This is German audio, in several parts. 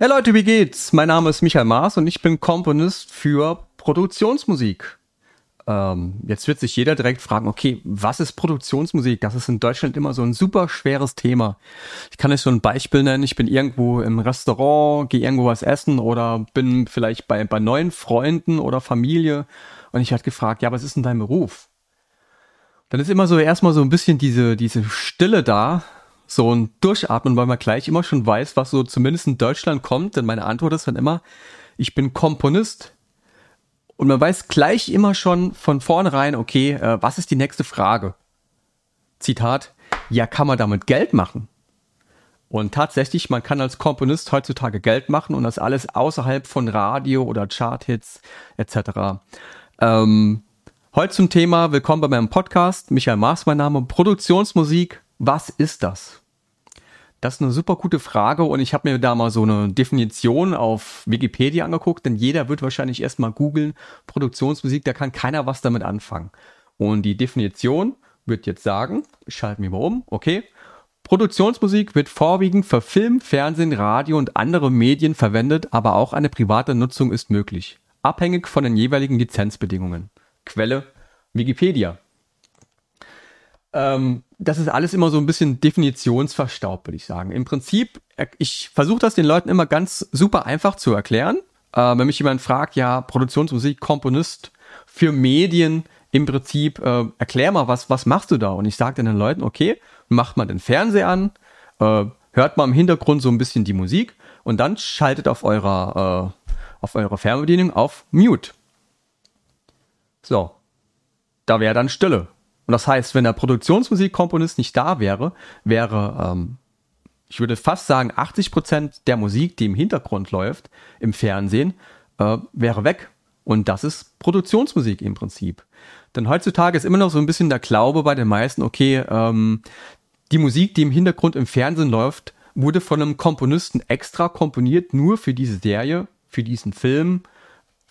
Hey Leute, wie geht's? Mein Name ist Michael Maas und ich bin Komponist für Produktionsmusik. Ähm, jetzt wird sich jeder direkt fragen, okay, was ist Produktionsmusik? Das ist in Deutschland immer so ein super schweres Thema. Ich kann euch so ein Beispiel nennen. Ich bin irgendwo im Restaurant, gehe irgendwo was essen oder bin vielleicht bei, bei neuen Freunden oder Familie und ich werde gefragt, ja, was ist denn dein Beruf? Dann ist immer so erstmal so ein bisschen diese, diese Stille da, so ein Durchatmen, weil man gleich immer schon weiß, was so zumindest in Deutschland kommt. Denn meine Antwort ist dann immer, ich bin Komponist. Und man weiß gleich immer schon von vornherein, okay, äh, was ist die nächste Frage? Zitat, ja, kann man damit Geld machen? Und tatsächlich, man kann als Komponist heutzutage Geld machen und das alles außerhalb von Radio oder Charthits etc. Ähm, heute zum Thema, willkommen bei meinem Podcast. Michael Maas, mein Name, Produktionsmusik. Was ist das? Das ist eine super gute Frage und ich habe mir da mal so eine Definition auf Wikipedia angeguckt, denn jeder wird wahrscheinlich erstmal googeln, Produktionsmusik, da kann keiner was damit anfangen. Und die Definition wird jetzt sagen, ich schalte mich mal um, okay, Produktionsmusik wird vorwiegend für Film, Fernsehen, Radio und andere Medien verwendet, aber auch eine private Nutzung ist möglich, abhängig von den jeweiligen Lizenzbedingungen. Quelle Wikipedia. Ähm, das ist alles immer so ein bisschen definitionsverstaubt, würde ich sagen. Im Prinzip, äh, ich versuche das den Leuten immer ganz super einfach zu erklären. Äh, wenn mich jemand fragt, ja, Produktionsmusik, Komponist für Medien, im Prinzip, äh, erklär mal, was, was machst du da? Und ich sage dann den Leuten, okay, macht mal den Fernseher an, äh, hört mal im Hintergrund so ein bisschen die Musik und dann schaltet auf eurer, äh, auf eurer Fernbedienung auf Mute. So, da wäre dann Stille. Und das heißt, wenn der Produktionsmusikkomponist nicht da wäre, wäre, ähm, ich würde fast sagen, 80 Prozent der Musik, die im Hintergrund läuft, im Fernsehen, äh, wäre weg. Und das ist Produktionsmusik im Prinzip. Denn heutzutage ist immer noch so ein bisschen der Glaube bei den meisten, okay, ähm, die Musik, die im Hintergrund im Fernsehen läuft, wurde von einem Komponisten extra komponiert, nur für diese Serie, für diesen Film,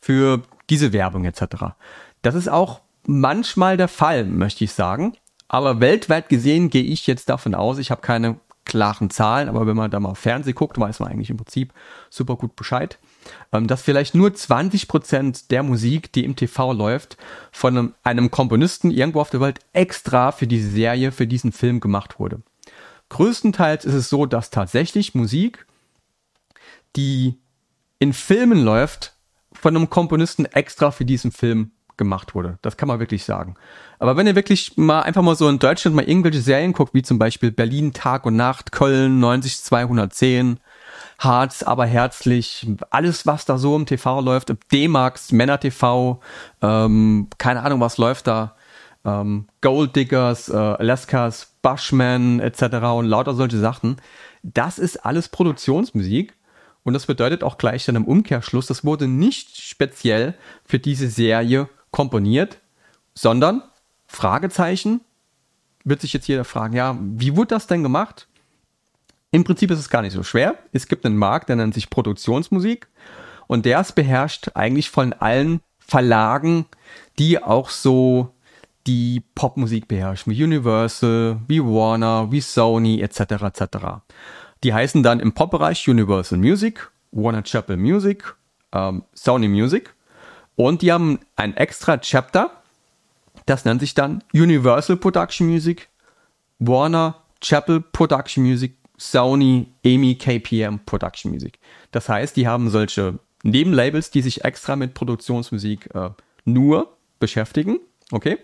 für diese Werbung etc. Das ist auch manchmal der Fall, möchte ich sagen. Aber weltweit gesehen gehe ich jetzt davon aus, ich habe keine klaren Zahlen, aber wenn man da mal Fernsehen guckt, weiß man eigentlich im Prinzip super gut Bescheid, ähm, dass vielleicht nur 20 Prozent der Musik, die im TV läuft, von einem, einem Komponisten irgendwo auf der Welt extra für diese Serie, für diesen Film gemacht wurde. Größtenteils ist es so, dass tatsächlich Musik, die in Filmen läuft, von einem Komponisten extra für diesen Film gemacht wurde. Das kann man wirklich sagen. Aber wenn ihr wirklich mal einfach mal so in Deutschland mal irgendwelche Serien guckt, wie zum Beispiel Berlin Tag und Nacht, Köln 90210, Harz, aber herzlich, alles was da so im TV läuft, D-Max, Männer TV, ähm, keine Ahnung was läuft da, ähm, Gold Diggers, äh, Alaskas, Bushman etc. und lauter solche Sachen. Das ist alles Produktionsmusik und das bedeutet auch gleich dann im Umkehrschluss, das wurde nicht speziell für diese Serie komponiert, sondern Fragezeichen, wird sich jetzt jeder fragen, ja, wie wurde das denn gemacht? Im Prinzip ist es gar nicht so schwer. Es gibt einen Markt, der nennt sich Produktionsmusik und der ist beherrscht eigentlich von allen Verlagen, die auch so die Popmusik beherrschen, wie Universal, wie Warner, wie Sony etc. etc. Die heißen dann im Pop-Bereich Universal Music, Warner Chapel Music, ähm, Sony Music und die haben ein extra Chapter, das nennt sich dann Universal Production Music, Warner Chapel Production Music, Sony EMI KPM Production Music. Das heißt, die haben solche Nebenlabels, die sich extra mit Produktionsmusik äh, nur beschäftigen. Okay?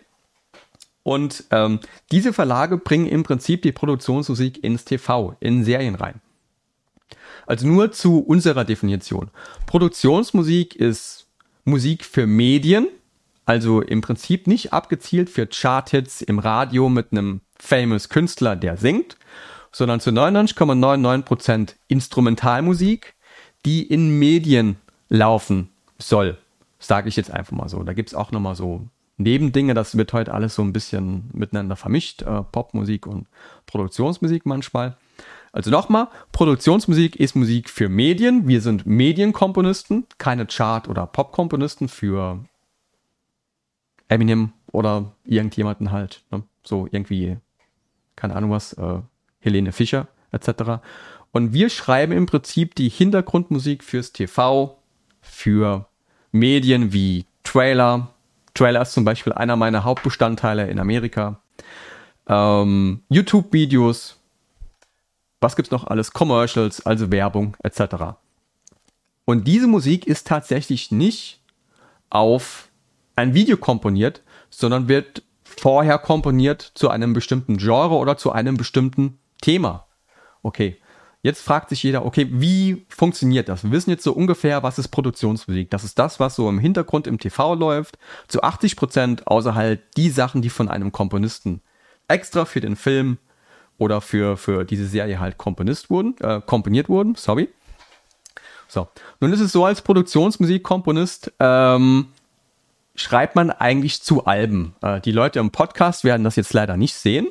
Und ähm, diese Verlage bringen im Prinzip die Produktionsmusik ins TV, in Serien rein. Also nur zu unserer Definition. Produktionsmusik ist Musik für Medien, also im Prinzip nicht abgezielt für Charthits im Radio mit einem famous Künstler, der singt, sondern zu 99,99% Instrumentalmusik, die in Medien laufen soll. Sage ich jetzt einfach mal so. Da gibt es auch nochmal so Nebendinge, das wird heute alles so ein bisschen miteinander vermischt, äh, Popmusik und Produktionsmusik manchmal. Also nochmal, Produktionsmusik ist Musik für Medien. Wir sind Medienkomponisten, keine Chart- oder Popkomponisten für Eminem oder irgendjemanden halt. Ne? So irgendwie, keine Ahnung was, äh, Helene Fischer etc. Und wir schreiben im Prinzip die Hintergrundmusik fürs TV, für Medien wie Trailer. Trailer ist zum Beispiel einer meiner Hauptbestandteile in Amerika. Ähm, YouTube-Videos. Was gibt's noch alles? Commercials, also Werbung etc. Und diese Musik ist tatsächlich nicht auf ein Video komponiert, sondern wird vorher komponiert zu einem bestimmten Genre oder zu einem bestimmten Thema. Okay, jetzt fragt sich jeder, okay, wie funktioniert das? Wir wissen jetzt so ungefähr, was ist Produktionsmusik. Das ist das, was so im Hintergrund im TV läuft, zu 80 Prozent, außer halt die Sachen, die von einem Komponisten extra für den Film oder für, für diese Serie halt komponist wurden, äh, komponiert wurden, sorry. So, nun ist es so als Produktionsmusikkomponist, ähm, schreibt man eigentlich zu Alben. Äh, die Leute im Podcast werden das jetzt leider nicht sehen,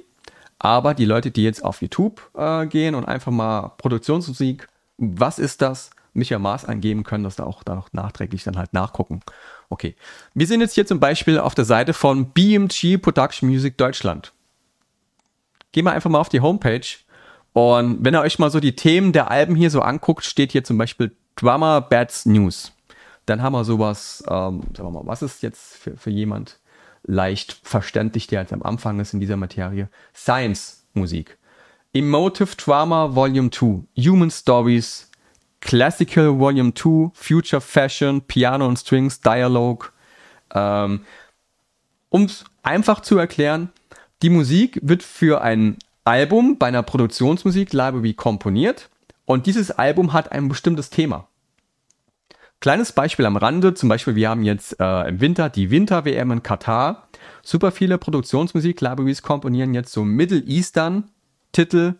aber die Leute, die jetzt auf YouTube äh, gehen und einfach mal Produktionsmusik, was ist das, Micha Maß eingeben können, dass da auch da noch nachträglich dann halt nachgucken. Okay, wir sind jetzt hier zum Beispiel auf der Seite von BMG Production Music Deutschland. Gehen wir einfach mal auf die Homepage und wenn ihr euch mal so die Themen der Alben hier so anguckt, steht hier zum Beispiel Drummer Bats News. Dann haben wir sowas, ähm, sagen wir mal, was ist jetzt für, für jemand leicht verständlich, der jetzt am Anfang ist in dieser Materie? Science Musik. Emotive Drama Volume 2, Human Stories, Classical Volume 2, Future Fashion, Piano and Strings, Dialogue. Ähm, um es einfach zu erklären, die Musik wird für ein Album bei einer Produktionsmusik Library komponiert und dieses Album hat ein bestimmtes Thema. Kleines Beispiel am Rande, zum Beispiel wir haben jetzt äh, im Winter die Winter-WM in Katar. Super viele Produktionsmusik-Libraries komponieren jetzt so Middle Eastern-Titel,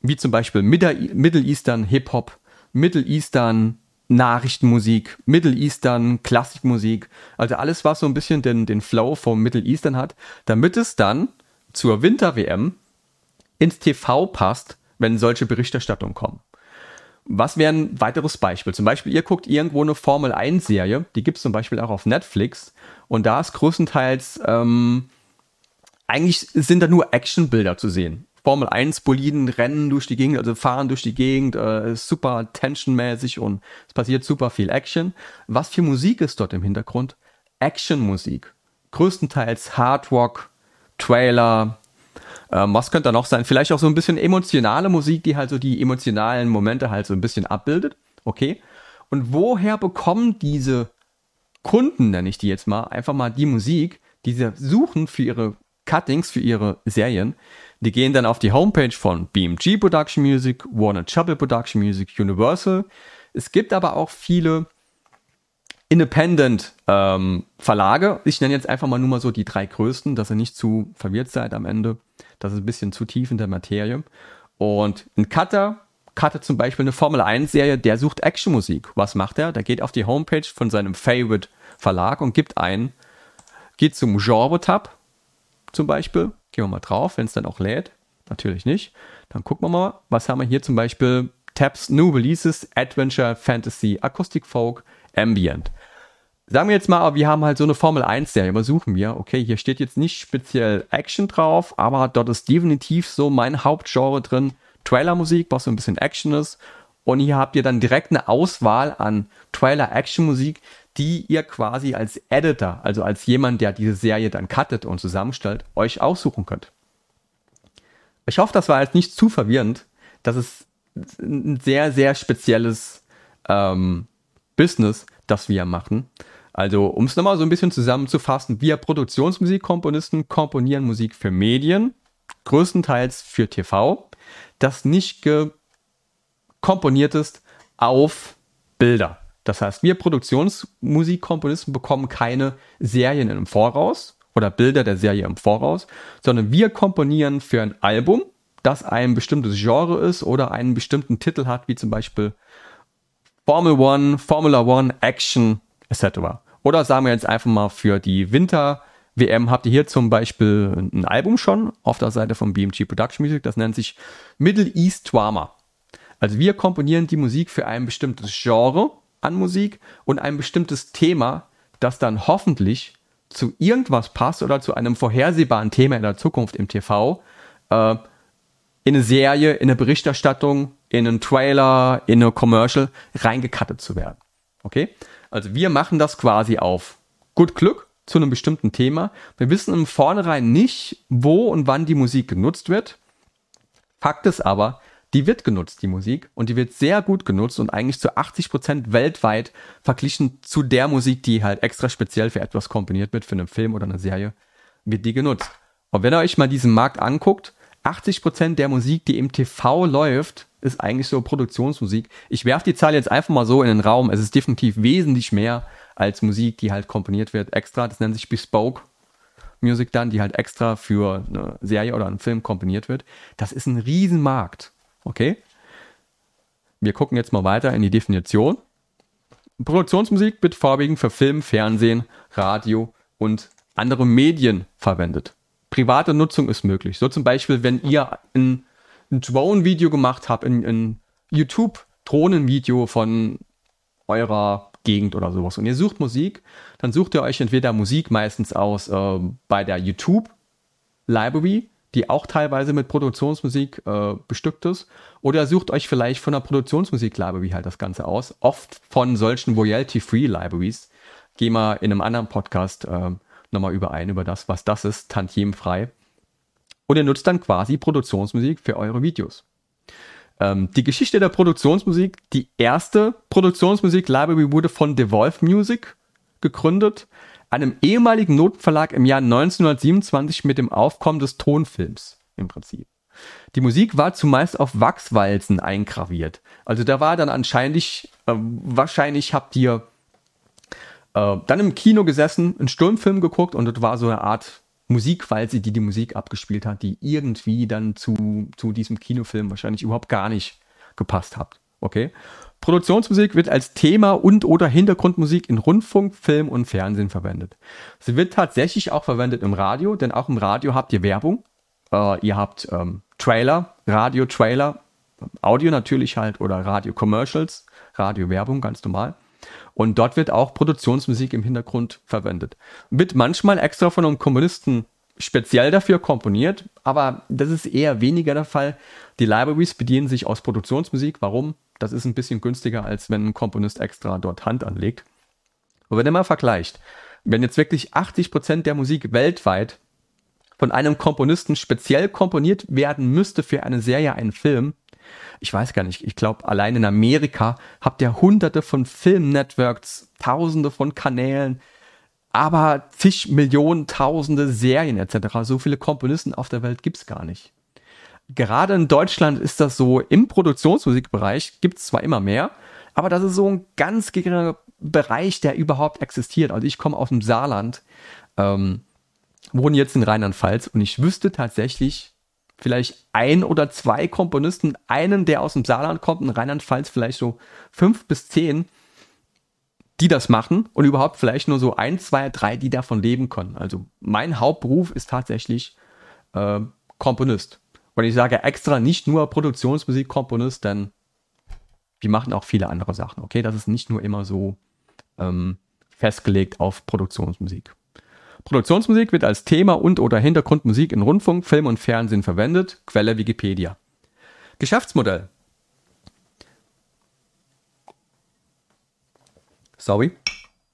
wie zum Beispiel Middle Eastern Hip-Hop, Middle Eastern Nachrichtenmusik, Middle Eastern Klassikmusik, also alles, was so ein bisschen den, den Flow vom Middle Eastern hat, damit es dann zur Winter-WM ins TV passt, wenn solche Berichterstattungen kommen. Was wäre ein weiteres Beispiel? Zum Beispiel, ihr guckt irgendwo eine Formel 1-Serie, die gibt es zum Beispiel auch auf Netflix, und da ist größtenteils, ähm, eigentlich sind da nur Actionbilder zu sehen. Formel 1 Boliden rennen durch die Gegend, also fahren durch die Gegend, äh, super tensionmäßig und es passiert super viel Action. Was für Musik ist dort im Hintergrund? Actionmusik. Größtenteils Hard Rock, Trailer, ähm, was könnte da noch sein? Vielleicht auch so ein bisschen emotionale Musik, die halt so die emotionalen Momente halt so ein bisschen abbildet. Okay. Und woher bekommen diese Kunden, nenne ich die jetzt mal, einfach mal die Musik, die sie suchen für ihre Cuttings, für ihre Serien? Die gehen dann auf die Homepage von BMG Production Music, Warner Chappell Production Music, Universal. Es gibt aber auch viele Independent ähm, Verlage. Ich nenne jetzt einfach mal nur mal so die drei größten, dass ihr nicht zu verwirrt seid am Ende. Das ist ein bisschen zu tief in der Materie. Und ein Cutter cuttet zum Beispiel eine Formel 1 Serie, der sucht Actionmusik. Was macht er? Der geht auf die Homepage von seinem Favorite Verlag und gibt ein, geht zum Genre-Tab zum Beispiel. Gehen wir mal drauf, wenn es dann auch lädt. Natürlich nicht. Dann gucken wir mal, was haben wir hier zum Beispiel? Tabs New Releases, Adventure, Fantasy, Acoustic Folk, Ambient. Sagen wir jetzt mal, wir haben halt so eine Formel 1 Serie, was suchen wir? Okay, hier steht jetzt nicht speziell Action drauf, aber dort ist definitiv so mein Hauptgenre drin. Trailer-Musik, was so ein bisschen Action ist. Und hier habt ihr dann direkt eine Auswahl an Trailer-Action-Musik, die ihr quasi als Editor, also als jemand, der diese Serie dann cuttet und zusammenstellt, euch aussuchen könnt. Ich hoffe, das war jetzt nicht zu verwirrend. Das ist ein sehr, sehr spezielles ähm, Business, das wir machen. Also, um es nochmal so ein bisschen zusammenzufassen, wir Produktionsmusikkomponisten komponieren Musik für Medien, größtenteils für TV, das nicht komponiert ist auf Bilder. Das heißt, wir Produktionsmusikkomponisten bekommen keine Serien im Voraus oder Bilder der Serie im Voraus, sondern wir komponieren für ein Album, das ein bestimmtes Genre ist oder einen bestimmten Titel hat, wie zum Beispiel Formel One, Formula One, Action etc. Oder sagen wir jetzt einfach mal für die Winter WM habt ihr hier zum Beispiel ein Album schon auf der Seite von BMG Production Music, das nennt sich Middle East Drama. Also wir komponieren die Musik für ein bestimmtes Genre an Musik und ein bestimmtes Thema, das dann hoffentlich zu irgendwas passt oder zu einem vorhersehbaren Thema in der Zukunft im TV, äh, in eine Serie, in eine Berichterstattung, in einen Trailer, in eine Commercial reingekattet zu werden. Okay? Also wir machen das quasi auf gut Glück zu einem bestimmten Thema. Wir wissen im Vornherein nicht, wo und wann die Musik genutzt wird. Fakt ist aber, die wird genutzt, die Musik, und die wird sehr gut genutzt und eigentlich zu 80 Prozent weltweit verglichen zu der Musik, die halt extra speziell für etwas komponiert wird, für einen Film oder eine Serie, wird die genutzt. Und wenn ihr euch mal diesen Markt anguckt, 80 Prozent der Musik, die im TV läuft, ist eigentlich so Produktionsmusik. Ich werfe die Zahl jetzt einfach mal so in den Raum. Es ist definitiv wesentlich mehr als Musik, die halt komponiert wird extra. Das nennt sich Bespoke Music dann, die halt extra für eine Serie oder einen Film komponiert wird. Das ist ein Riesenmarkt. Okay? Wir gucken jetzt mal weiter in die Definition. Produktionsmusik wird vorwiegend für Film, Fernsehen, Radio und andere Medien verwendet. Private Nutzung ist möglich. So zum Beispiel, wenn ihr ein, ein Drone-Video gemacht habt, ein, ein YouTube-Drohnenvideo von eurer Gegend oder sowas und ihr sucht Musik, dann sucht ihr euch entweder Musik meistens aus äh, bei der YouTube Library die auch teilweise mit Produktionsmusik äh, bestückt ist. Oder sucht euch vielleicht von einer Produktionsmusik-Library halt das Ganze aus. Oft von solchen Royalty-Free-Libraries. Gehen wir in einem anderen Podcast äh, nochmal überein über das, was das ist, tantiemfrei. Und ihr nutzt dann quasi Produktionsmusik für eure Videos. Ähm, die Geschichte der Produktionsmusik, die erste Produktionsmusik-Library wurde von Devolve Music gegründet einem ehemaligen Notenverlag im Jahr 1927 mit dem Aufkommen des Tonfilms im Prinzip. Die Musik war zumeist auf Wachswalzen eingraviert. Also da war dann anscheinend, äh, wahrscheinlich habt ihr äh, dann im Kino gesessen, einen Sturmfilm geguckt und das war so eine Art Musikwalze, die die Musik abgespielt hat, die irgendwie dann zu, zu diesem Kinofilm wahrscheinlich überhaupt gar nicht gepasst hat. Okay? Produktionsmusik wird als Thema und oder Hintergrundmusik in Rundfunk, Film und Fernsehen verwendet. Sie wird tatsächlich auch verwendet im Radio, denn auch im Radio habt ihr Werbung. Äh, ihr habt ähm, Trailer, Radio-Trailer, Audio natürlich halt oder Radio-Commercials, Radio-Werbung, ganz normal. Und dort wird auch Produktionsmusik im Hintergrund verwendet. Wird manchmal extra von einem Komponisten speziell dafür komponiert, aber das ist eher weniger der Fall. Die Libraries bedienen sich aus Produktionsmusik. Warum? Das ist ein bisschen günstiger, als wenn ein Komponist extra dort Hand anlegt. Und wenn ihr mal vergleicht, wenn jetzt wirklich 80 Prozent der Musik weltweit von einem Komponisten speziell komponiert werden müsste für eine Serie, einen Film, ich weiß gar nicht, ich glaube, allein in Amerika habt ihr hunderte von Filmnetworks, tausende von Kanälen, aber zig Millionen, tausende Serien etc. So viele Komponisten auf der Welt gibt's gar nicht gerade in Deutschland ist das so, im Produktionsmusikbereich gibt es zwar immer mehr, aber das ist so ein ganz geringer Bereich, der überhaupt existiert. Also ich komme aus dem Saarland, ähm, wohne jetzt in Rheinland-Pfalz und ich wüsste tatsächlich vielleicht ein oder zwei Komponisten, einen, der aus dem Saarland kommt, in Rheinland-Pfalz vielleicht so fünf bis zehn, die das machen und überhaupt vielleicht nur so ein, zwei, drei, die davon leben können. Also mein Hauptberuf ist tatsächlich äh, Komponist. Und ich sage extra nicht nur Produktionsmusikkomponist, denn wir machen auch viele andere Sachen. Okay, das ist nicht nur immer so ähm, festgelegt auf Produktionsmusik. Produktionsmusik wird als Thema und oder Hintergrundmusik in Rundfunk, Film und Fernsehen verwendet. Quelle Wikipedia. Geschäftsmodell. Sorry.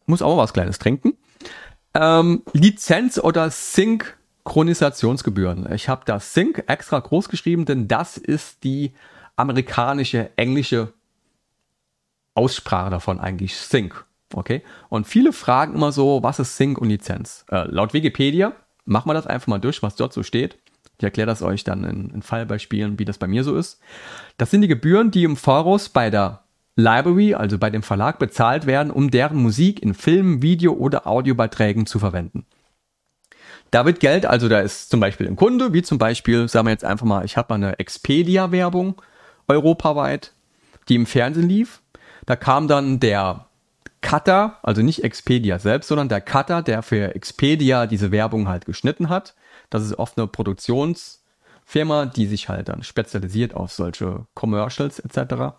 Muss auch mal was Kleines trinken. Ähm, Lizenz oder Sync Chronisationsgebühren. Ich habe das Sync extra groß geschrieben, denn das ist die amerikanische, englische Aussprache davon eigentlich Sync. Okay? Und viele fragen immer so, was ist Sync und Lizenz? Äh, laut Wikipedia, machen wir das einfach mal durch, was dort so steht. Ich erkläre das euch dann in, in Fallbeispielen, wie das bei mir so ist. Das sind die Gebühren, die im Voraus bei der Library, also bei dem Verlag, bezahlt werden, um deren Musik in Filmen, Video oder Audiobeiträgen zu verwenden. Da wird Geld, also da ist zum Beispiel ein Kunde, wie zum Beispiel, sagen wir jetzt einfach mal, ich habe mal eine Expedia-Werbung europaweit, die im Fernsehen lief. Da kam dann der Cutter, also nicht Expedia selbst, sondern der Cutter, der für Expedia diese Werbung halt geschnitten hat. Das ist oft eine Produktionsfirma, die sich halt dann spezialisiert auf solche Commercials etc. Und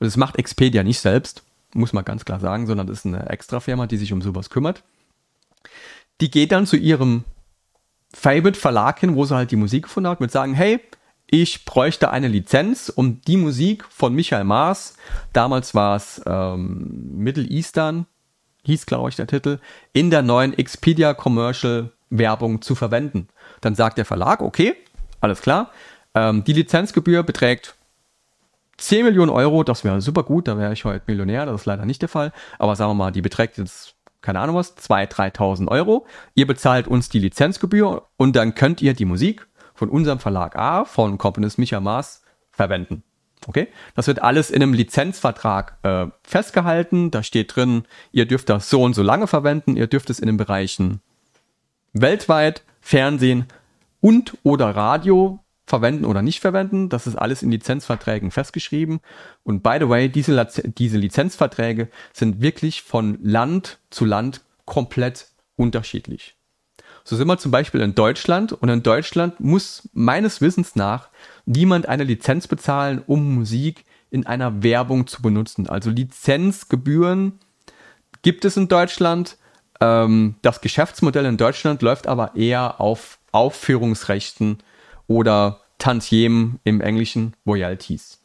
das macht Expedia nicht selbst, muss man ganz klar sagen, sondern das ist eine Extra-Firma, die sich um sowas kümmert. Die geht dann zu ihrem Favorite Verlag hin, wo sie halt die Musik gefunden hat, mit sagen, hey, ich bräuchte eine Lizenz, um die Musik von Michael Maas, damals war es ähm, Middle Eastern, hieß glaube ich der Titel, in der neuen Expedia Commercial Werbung zu verwenden. Dann sagt der Verlag, okay, alles klar, ähm, die Lizenzgebühr beträgt 10 Millionen Euro, das wäre super gut, da wäre ich heute Millionär, das ist leider nicht der Fall, aber sagen wir mal, die beträgt jetzt, keine Ahnung was, 2.000, 3.000 Euro. Ihr bezahlt uns die Lizenzgebühr und dann könnt ihr die Musik von unserem Verlag A, von Komponist Micha Maas, verwenden. Okay? Das wird alles in einem Lizenzvertrag äh, festgehalten. Da steht drin, ihr dürft das so und so lange verwenden. Ihr dürft es in den Bereichen weltweit, Fernsehen und oder Radio verwenden oder nicht verwenden. Das ist alles in Lizenzverträgen festgeschrieben. Und by the way, diese, diese Lizenzverträge sind wirklich von Land zu Land komplett unterschiedlich. So sind wir zum Beispiel in Deutschland und in Deutschland muss meines Wissens nach niemand eine Lizenz bezahlen, um Musik in einer Werbung zu benutzen. Also Lizenzgebühren gibt es in Deutschland. Ähm, das Geschäftsmodell in Deutschland läuft aber eher auf Aufführungsrechten oder Tantiemen im Englischen Royalties.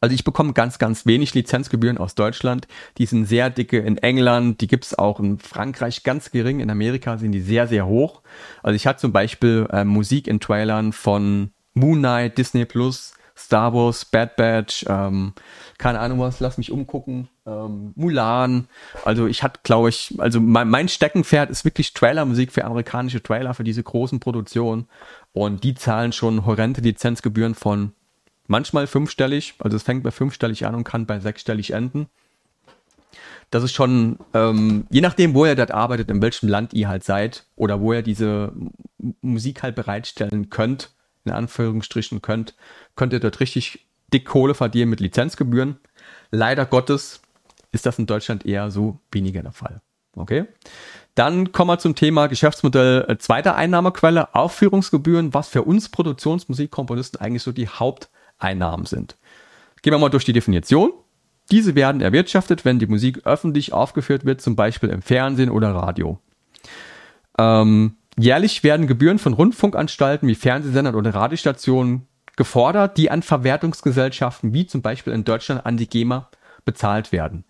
Also ich bekomme ganz, ganz wenig Lizenzgebühren aus Deutschland. Die sind sehr dicke in England, die gibt es auch in Frankreich ganz gering, in Amerika sind die sehr, sehr hoch. Also ich hatte zum Beispiel äh, Musik in Trailern von Moon Knight, Disney Plus, Star Wars, Bad Batch, ähm, keine Ahnung was, lass mich umgucken, ähm, Mulan. Also ich hatte, glaube ich, also mein, mein Steckenpferd ist wirklich Trailermusik für amerikanische Trailer, für diese großen Produktionen. Und die zahlen schon horrende Lizenzgebühren von manchmal fünfstellig, also es fängt bei fünfstellig an und kann bei sechsstellig enden. Das ist schon, ähm, je nachdem, wo ihr dort arbeitet, in welchem Land ihr halt seid oder wo ihr diese Musik halt bereitstellen könnt, in Anführungsstrichen könnt, könnt ihr dort richtig dick Kohle verdienen mit Lizenzgebühren. Leider Gottes ist das in Deutschland eher so weniger der Fall. Okay? Dann kommen wir zum Thema Geschäftsmodell äh, zweiter Einnahmequelle, Aufführungsgebühren, was für uns Produktionsmusikkomponisten eigentlich so die Haupteinnahmen sind. Gehen wir mal durch die Definition. Diese werden erwirtschaftet, wenn die Musik öffentlich aufgeführt wird, zum Beispiel im Fernsehen oder Radio. Ähm, jährlich werden Gebühren von Rundfunkanstalten wie Fernsehsendern oder Radiostationen gefordert, die an Verwertungsgesellschaften wie zum Beispiel in Deutschland an die GEMA bezahlt werden.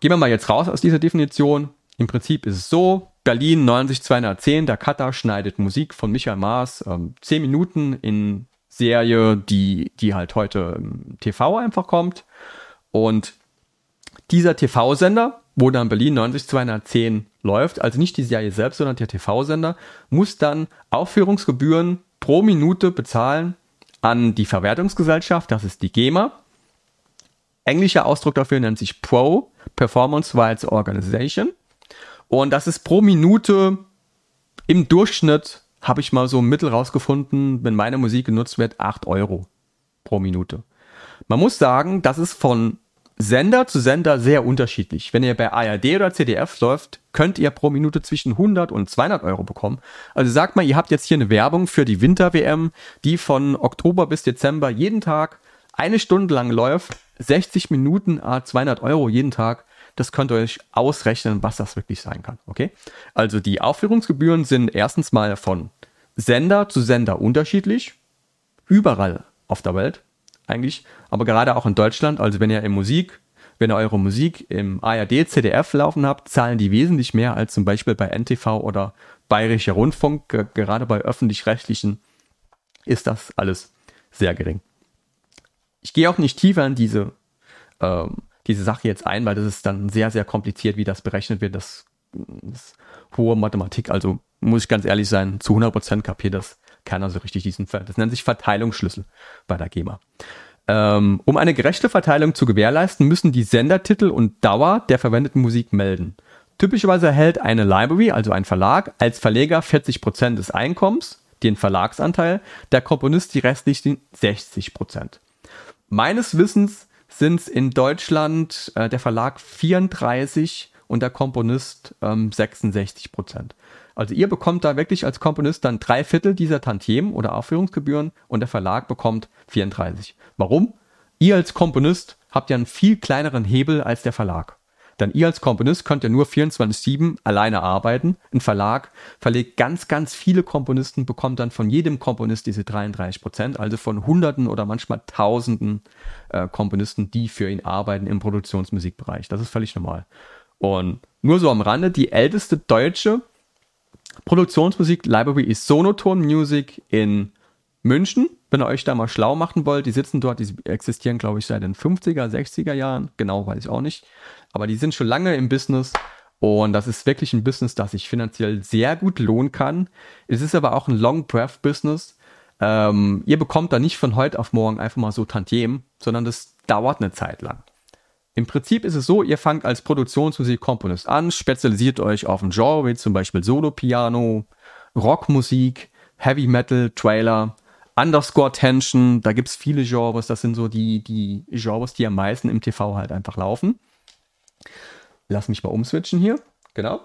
Gehen wir mal jetzt raus aus dieser Definition. Im Prinzip ist es so, Berlin 90210, der Cutter schneidet Musik von Michael Maas, ähm, 10 Minuten in Serie, die, die halt heute im TV einfach kommt. Und dieser TV-Sender, wo dann Berlin 90210 läuft, also nicht die Serie selbst, sondern der TV-Sender, muss dann Aufführungsgebühren pro Minute bezahlen an die Verwertungsgesellschaft, das ist die GEMA. Englischer Ausdruck dafür nennt sich Pro, Performance Rights Organization. Und das ist pro Minute im Durchschnitt, habe ich mal so ein Mittel rausgefunden, wenn meine Musik genutzt wird, 8 Euro pro Minute. Man muss sagen, das ist von Sender zu Sender sehr unterschiedlich. Wenn ihr bei ARD oder CDF läuft, könnt ihr pro Minute zwischen 100 und 200 Euro bekommen. Also sagt mal, ihr habt jetzt hier eine Werbung für die Winter-WM, die von Oktober bis Dezember jeden Tag eine Stunde lang läuft, 60 Minuten, 200 Euro jeden Tag. Das könnt ihr euch ausrechnen, was das wirklich sein kann. Okay? Also die Aufführungsgebühren sind erstens mal von Sender zu Sender unterschiedlich. Überall auf der Welt eigentlich. Aber gerade auch in Deutschland. Also wenn ihr in Musik, wenn ihr eure Musik im ARD, ZDF laufen habt, zahlen die wesentlich mehr als zum Beispiel bei NTV oder Bayerischer Rundfunk. Gerade bei öffentlich-rechtlichen ist das alles sehr gering. Ich gehe auch nicht tiefer in diese ähm, diese Sache jetzt ein, weil das ist dann sehr, sehr kompliziert, wie das berechnet wird. Das, das hohe Mathematik, also muss ich ganz ehrlich sein, zu 100% kapiert das keiner so richtig diesen, das nennt sich Verteilungsschlüssel bei der GEMA. Ähm, um eine gerechte Verteilung zu gewährleisten, müssen die Sendertitel und Dauer der verwendeten Musik melden. Typischerweise erhält eine Library, also ein Verlag, als Verleger 40% des Einkommens, den Verlagsanteil, der Komponist die restlichen 60%. Meines Wissens sind es in Deutschland äh, der Verlag 34 und der Komponist ähm, 66 Prozent. Also ihr bekommt da wirklich als Komponist dann drei Viertel dieser Tantiemen oder Aufführungsgebühren und der Verlag bekommt 34. Warum? Ihr als Komponist habt ja einen viel kleineren Hebel als der Verlag. Denn ihr als Komponist könnt ja nur 24-7 alleine arbeiten. Ein Verlag verlegt ganz, ganz viele Komponisten, bekommt dann von jedem Komponist diese 33 Prozent, also von Hunderten oder manchmal Tausenden äh, Komponisten, die für ihn arbeiten im Produktionsmusikbereich. Das ist völlig normal. Und nur so am Rande, die älteste deutsche Produktionsmusik-Library ist Sonoton Music in München, wenn ihr euch da mal schlau machen wollt. Die sitzen dort, die existieren, glaube ich, seit den 50er, 60er Jahren. Genau, weiß ich auch nicht. Aber die sind schon lange im Business. Und das ist wirklich ein Business, das sich finanziell sehr gut lohnen kann. Es ist aber auch ein Long Breath Business. Ähm, ihr bekommt da nicht von heute auf morgen einfach mal so Tantiem, sondern das dauert eine Zeit lang. Im Prinzip ist es so, ihr fangt als Produktionsmusikkomponist an, spezialisiert euch auf ein Genre, wie zum Beispiel Solo-Piano, Rockmusik, Heavy Metal, Trailer, Underscore Tension, da gibt es viele Genres, das sind so die, die Genres, die am meisten im TV halt einfach laufen. Lass mich mal umswitchen hier, genau.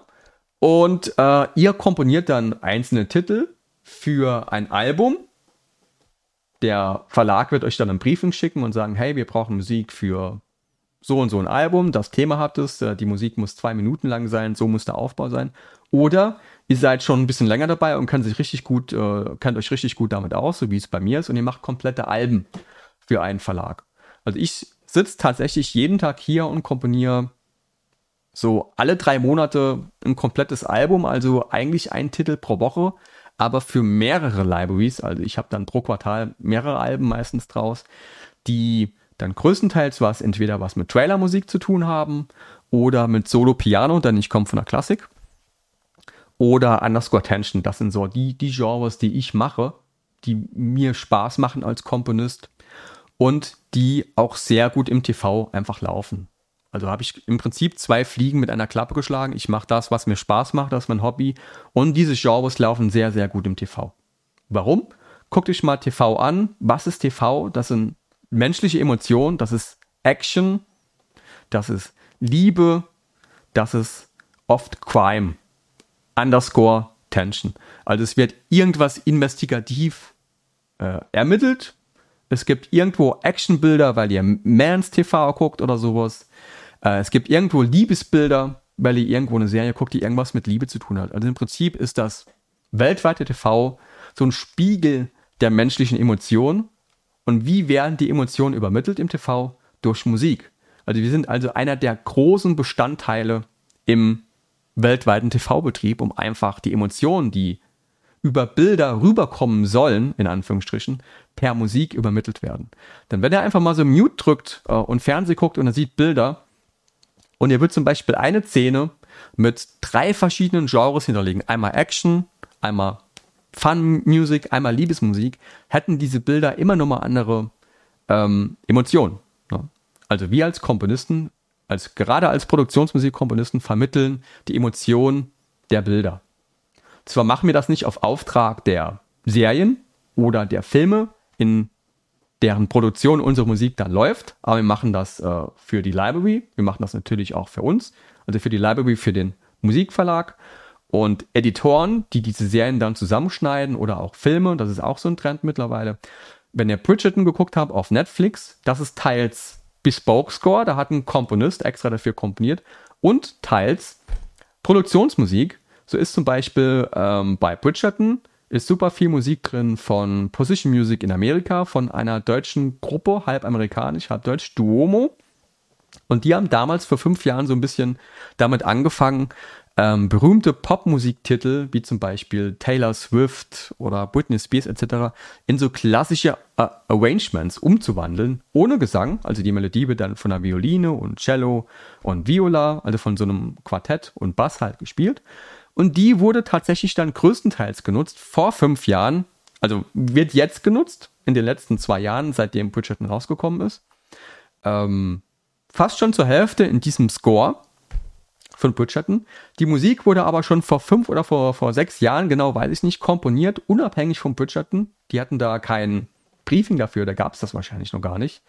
Und äh, ihr komponiert dann einzelne Titel für ein Album. Der Verlag wird euch dann ein Briefing schicken und sagen, hey, wir brauchen Musik für so und so ein Album, das Thema habt es, äh, die Musik muss zwei Minuten lang sein, so muss der Aufbau sein. Oder ihr seid schon ein bisschen länger dabei und könnt sich richtig gut, äh, kennt euch richtig gut damit aus, so wie es bei mir ist, und ihr macht komplette Alben für einen Verlag. Also ich sitze tatsächlich jeden Tag hier und komponiere so alle drei Monate ein komplettes Album, also eigentlich ein Titel pro Woche, aber für mehrere Libraries. Also ich habe dann pro Quartal mehrere Alben meistens draus, die dann größtenteils was entweder was mit Trailermusik zu tun haben oder mit Solo-Piano, denn ich komme von der Klassik. Oder Underscore Tension, das sind so die, die Genres, die ich mache, die mir Spaß machen als Komponist und die auch sehr gut im TV einfach laufen. Also habe ich im Prinzip zwei Fliegen mit einer Klappe geschlagen. Ich mache das, was mir Spaß macht, das ist mein Hobby. Und diese Genres laufen sehr, sehr gut im TV. Warum? Guckt euch mal TV an. Was ist TV? Das sind menschliche Emotionen, das ist Action, das ist Liebe, das ist oft Crime. Underscore Tension. Also es wird irgendwas investigativ äh, ermittelt. Es gibt irgendwo Actionbilder, weil ihr Mans TV guckt oder sowas. Äh, es gibt irgendwo Liebesbilder, weil ihr irgendwo eine Serie guckt, die irgendwas mit Liebe zu tun hat. Also im Prinzip ist das weltweite TV so ein Spiegel der menschlichen Emotionen und wie werden die Emotionen übermittelt im TV? Durch Musik. Also wir sind also einer der großen Bestandteile im weltweiten TV-Betrieb, um einfach die Emotionen, die über Bilder rüberkommen sollen, in Anführungsstrichen, per Musik übermittelt werden. Denn wenn er einfach mal so Mute drückt äh, und Fernsehen guckt und er sieht Bilder und er wird zum Beispiel eine Szene mit drei verschiedenen Genres hinterlegen. Einmal Action, einmal Fun Music, einmal Liebesmusik, hätten diese Bilder immer nochmal andere ähm, Emotionen. Ne? Also wir als Komponisten, als gerade als Produktionsmusikkomponisten vermitteln die Emotionen der Bilder. Zwar machen wir das nicht auf Auftrag der Serien oder der Filme, in deren Produktion unsere Musik dann läuft, aber wir machen das äh, für die Library, wir machen das natürlich auch für uns, also für die Library, für den Musikverlag und Editoren, die diese Serien dann zusammenschneiden oder auch Filme, das ist auch so ein Trend mittlerweile. Wenn ihr Bridgerton geguckt habt auf Netflix, das ist teils Bespoke Score, da hat ein Komponist extra dafür komponiert und teils Produktionsmusik. So ist zum Beispiel ähm, bei Bridgerton ist super viel Musik drin von Position Music in Amerika, von einer deutschen Gruppe, halb amerikanisch, halb deutsch, Duomo. Und die haben damals vor fünf Jahren so ein bisschen damit angefangen, ähm, berühmte Popmusiktitel wie zum Beispiel Taylor Swift oder Britney Spears etc. in so klassische äh, Arrangements umzuwandeln, ohne Gesang. Also die Melodie wird dann von einer Violine und Cello und Viola, also von so einem Quartett und Bass halt gespielt. Und die wurde tatsächlich dann größtenteils genutzt vor fünf Jahren, also wird jetzt genutzt in den letzten zwei Jahren, seitdem Bridgerton rausgekommen ist. Ähm, fast schon zur Hälfte in diesem Score von Bridgerton. Die Musik wurde aber schon vor fünf oder vor, vor sechs Jahren, genau weiß ich nicht, komponiert, unabhängig von Bridgerton. Die hatten da kein Briefing dafür, da gab es das wahrscheinlich noch gar nicht.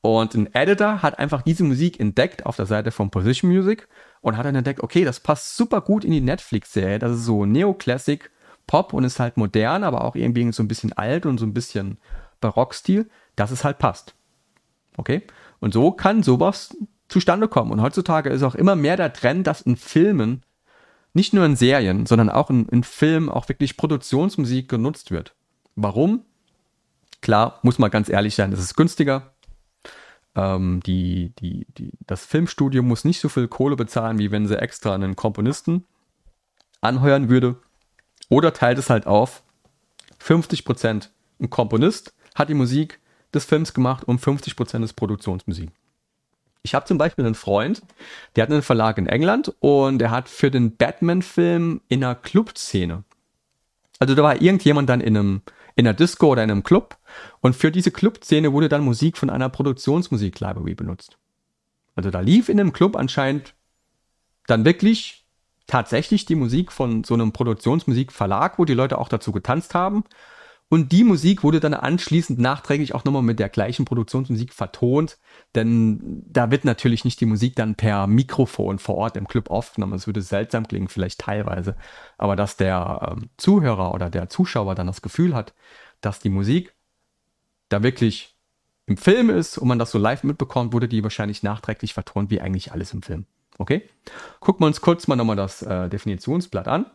Und ein Editor hat einfach diese Musik entdeckt auf der Seite von Position Music und hat dann entdeckt, okay, das passt super gut in die Netflix-Serie. Das ist so Neoclassic Pop und ist halt modern, aber auch irgendwie so ein bisschen alt und so ein bisschen Barockstil, dass es halt passt. Okay? Und so kann sowas zustande kommen. Und heutzutage ist auch immer mehr der Trend, dass in Filmen, nicht nur in Serien, sondern auch in, in Filmen auch wirklich Produktionsmusik genutzt wird. Warum? Klar, muss man ganz ehrlich sein, es ist günstiger. Ähm, die, die, die, das Filmstudio muss nicht so viel Kohle bezahlen, wie wenn sie extra einen Komponisten anheuern würde. Oder teilt es halt auf. 50% ein Komponist hat die Musik des Films gemacht und 50% ist Produktionsmusik. Ich habe zum Beispiel einen Freund, der hat einen Verlag in England und der hat für den Batman-Film in einer Clubszene. Also da war irgendjemand dann in einem in einer Disco oder in einem Club und für diese Clubszene wurde dann Musik von einer Produktionsmusik-Library benutzt. Also da lief in einem Club anscheinend dann wirklich tatsächlich die Musik von so einem Produktionsmusikverlag, wo die Leute auch dazu getanzt haben und die Musik wurde dann anschließend nachträglich auch nochmal mit der gleichen Produktionsmusik vertont, denn da wird natürlich nicht die Musik dann per Mikrofon vor Ort im Club aufgenommen. Es würde seltsam klingen, vielleicht teilweise. Aber dass der ähm, Zuhörer oder der Zuschauer dann das Gefühl hat, dass die Musik da wirklich im Film ist und man das so live mitbekommt, wurde die wahrscheinlich nachträglich vertont, wie eigentlich alles im Film. Okay? Gucken wir uns kurz mal nochmal das äh, Definitionsblatt an.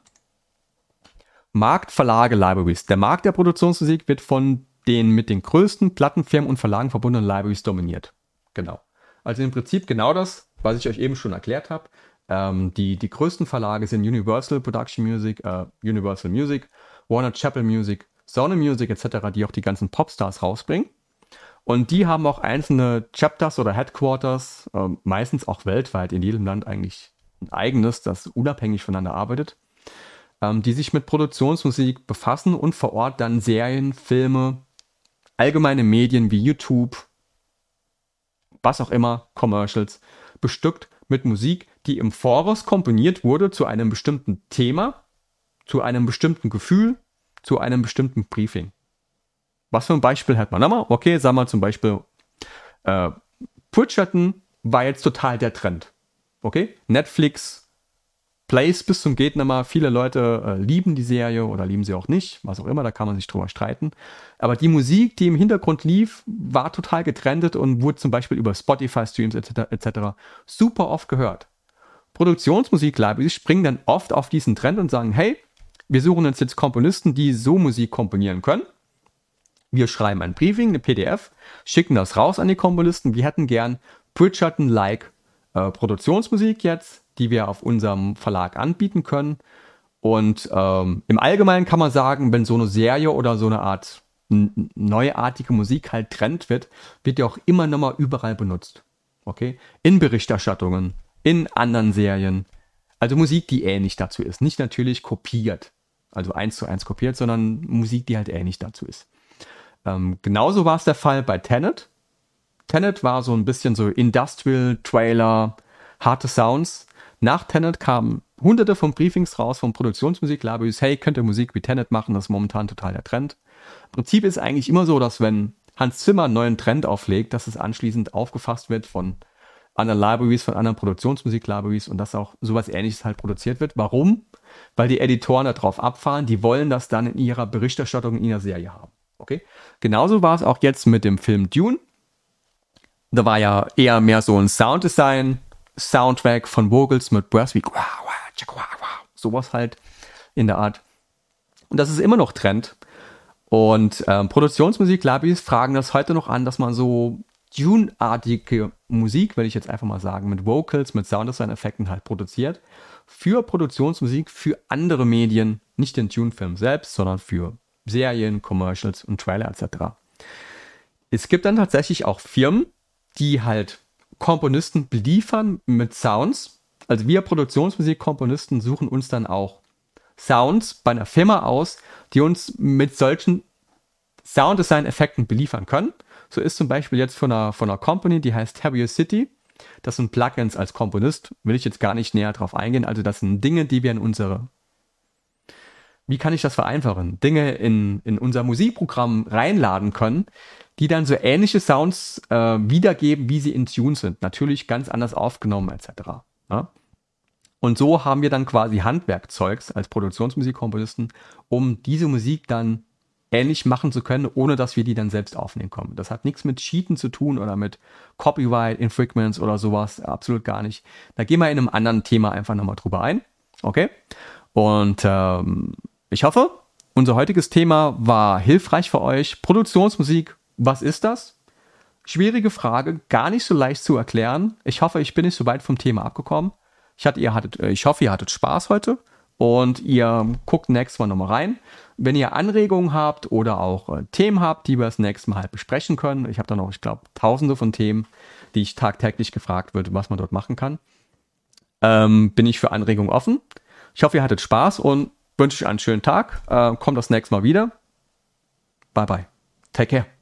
Markt, Verlage, Libraries. Der Markt der Produktionsmusik wird von den mit den größten Plattenfirmen und Verlagen verbundenen Libraries dominiert. Genau. Also im Prinzip genau das, was ich euch eben schon erklärt habe. Ähm, die, die größten Verlage sind Universal Production Music, äh, Universal Music, Warner Chapel Music, Sony Music etc., die auch die ganzen Popstars rausbringen. Und die haben auch einzelne Chapters oder Headquarters, äh, meistens auch weltweit, in jedem Land eigentlich ein eigenes, das unabhängig voneinander arbeitet ähm, die sich mit Produktionsmusik befassen und vor Ort dann Serien, Filme, allgemeine Medien wie YouTube, was auch immer, Commercials, bestückt mit Musik, die im Voraus komponiert wurde zu einem bestimmten Thema, zu einem bestimmten Gefühl, zu einem bestimmten Briefing. Was für ein Beispiel hat man? Nochmal, okay, sagen wir zum Beispiel, äh, Bridgerton war jetzt total der Trend. Okay? Netflix Plays bis zum geht nimmer. Viele Leute äh, lieben die Serie oder lieben sie auch nicht, was auch immer, da kann man sich drüber streiten. Aber die Musik, die im Hintergrund lief, war total getrendet und wurde zum Beispiel über Spotify-Streams etc. etc. super oft gehört. Produktionsmusik Libraries springen dann oft auf diesen Trend und sagen, hey, wir suchen uns jetzt Komponisten, die so Musik komponieren können. Wir schreiben ein Briefing, eine PDF, schicken das raus an die Komponisten. Wir hätten gern Bridgerton-like äh, Produktionsmusik jetzt die wir auf unserem Verlag anbieten können. Und ähm, im Allgemeinen kann man sagen, wenn so eine Serie oder so eine Art neuartige Musik halt Trend wird, wird die auch immer nochmal überall benutzt. Okay? In Berichterstattungen, in anderen Serien. Also Musik, die ähnlich dazu ist. Nicht natürlich kopiert, also eins zu eins kopiert, sondern Musik, die halt ähnlich dazu ist. Ähm, genauso war es der Fall bei Tenet. Tenet war so ein bisschen so Industrial, Trailer, harte Sounds. Nach Tenet kamen hunderte von Briefings raus von Produktionsmusiklabels. Hey, könnt ihr Musik wie Tenet machen? Das ist momentan total der Trend. Im Prinzip ist eigentlich immer so, dass wenn Hans Zimmer einen neuen Trend auflegt, dass es anschließend aufgefasst wird von anderen Libraries, von anderen Produktionsmusiklabels und dass auch sowas ähnliches halt produziert wird. Warum? Weil die Editoren darauf abfahren, die wollen das dann in ihrer Berichterstattung in ihrer Serie haben. Okay? Genauso war es auch jetzt mit dem Film Dune. Da war ja eher mehr so ein Sounddesign, Soundtrack von Vogels mit Brass wie sowas halt in der Art. Und das ist immer noch Trend. Und ähm, Produktionsmusik-Labis fragen das heute noch an, dass man so Dune-artige Musik, will ich jetzt einfach mal sagen, mit Vocals, mit Sounddesign-Effekten halt produziert. Für Produktionsmusik, für andere Medien, nicht den Tune-Film selbst, sondern für Serien, Commercials und Trailer etc. Es gibt dann tatsächlich auch Firmen, die halt Komponisten beliefern mit Sounds. Also wir Produktionsmusikkomponisten suchen uns dann auch Sounds bei einer Firma aus, die uns mit solchen Sounddesign-Effekten beliefern können. So ist zum Beispiel jetzt von einer, von einer Company, die heißt Heavier City. Das sind Plugins als Komponist, will ich jetzt gar nicht näher drauf eingehen. Also das sind Dinge, die wir in unsere, wie kann ich das vereinfachen? Dinge in, in unser Musikprogramm reinladen können, die dann so ähnliche Sounds äh, wiedergeben, wie sie in Tune sind. Natürlich ganz anders aufgenommen etc. Ja? Und so haben wir dann quasi Handwerkzeugs als Produktionsmusikkomponisten, um diese Musik dann ähnlich machen zu können, ohne dass wir die dann selbst aufnehmen können. Das hat nichts mit Cheaten zu tun oder mit Copyright, Infringements oder sowas. Absolut gar nicht. Da gehen wir in einem anderen Thema einfach nochmal drüber ein. Okay? Und ähm, ich hoffe, unser heutiges Thema war hilfreich für euch. Produktionsmusik, was ist das? Schwierige Frage, gar nicht so leicht zu erklären. Ich hoffe, ich bin nicht so weit vom Thema abgekommen. Ich, hatte, ihr hattet, äh, ich hoffe, ihr hattet Spaß heute und ihr guckt nächstes Mal nochmal rein. Wenn ihr Anregungen habt oder auch äh, Themen habt, die wir das nächste Mal halt besprechen können, ich habe da noch, ich glaube, tausende von Themen, die ich tagtäglich gefragt wird, was man dort machen kann, ähm, bin ich für Anregungen offen. Ich hoffe, ihr hattet Spaß und wünsche euch einen schönen Tag. Äh, kommt das nächste Mal wieder. Bye bye. Take care.